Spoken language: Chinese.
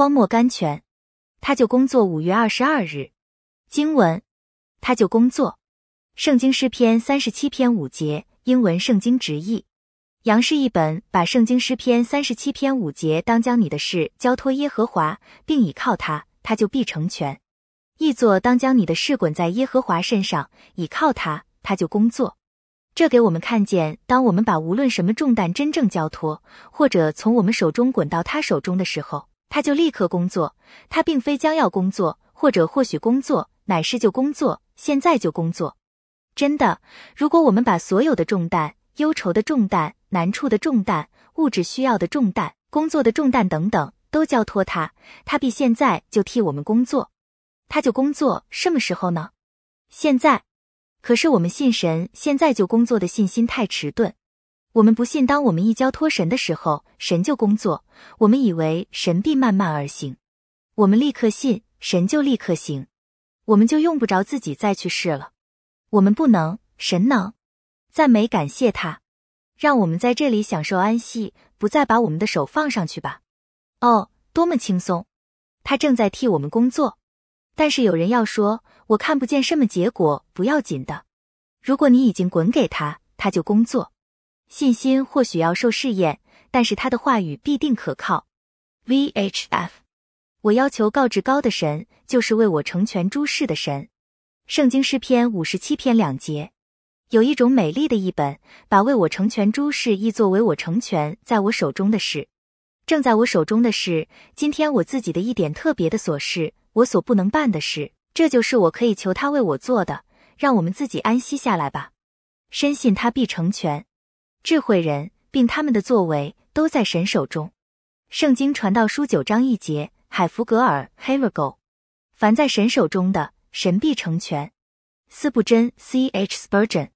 荒漠甘泉，他就工作。五月二十二日，经文，他就工作。圣经诗篇三十七篇五节，英文圣经直译。杨氏译本把圣经诗篇三十七篇五节当将你的事交托耶和华，并倚靠他，他就必成全。译作当将你的事滚在耶和华身上，倚靠他，他就工作。这给我们看见，当我们把无论什么重担真正交托，或者从我们手中滚到他手中的时候，他就立刻工作。他并非将要工作，或者或许工作，乃是就工作，现在就工作。真的，如果我们把所有的重担、忧愁的重担、难处的重担、物质需要的重担、工作的重担等等，都交托他，他必现在就替我们工作。他就工作，什么时候呢？现在。可是我们信神现在就工作的信心太迟钝。我们不信，当我们一交托神的时候，神就工作。我们以为神必慢慢而行，我们立刻信，神就立刻行，我们就用不着自己再去试了。我们不能，神能。赞美感谢他，让我们在这里享受安息，不再把我们的手放上去吧。哦，多么轻松！他正在替我们工作。但是有人要说，我看不见什么结果，不要紧的。如果你已经滚给他，他就工作。信心或许要受试验，但是他的话语必定可靠。VHF，我要求告知高的神，就是为我成全诸事的神。圣经诗篇五十七篇两节，有一种美丽的译本，把为我成全诸事译作为我成全在我手中的事，正在我手中的事。今天我自己的一点特别的琐事，我所不能办的事，这就是我可以求他为我做的。让我们自己安息下来吧，深信他必成全。智慧人并他们的作为都在神手中。圣经传道书九章一节，海弗格尔 h a v e r g o 凡在神手中的。神必成全。斯布真 C.H. Spurgeon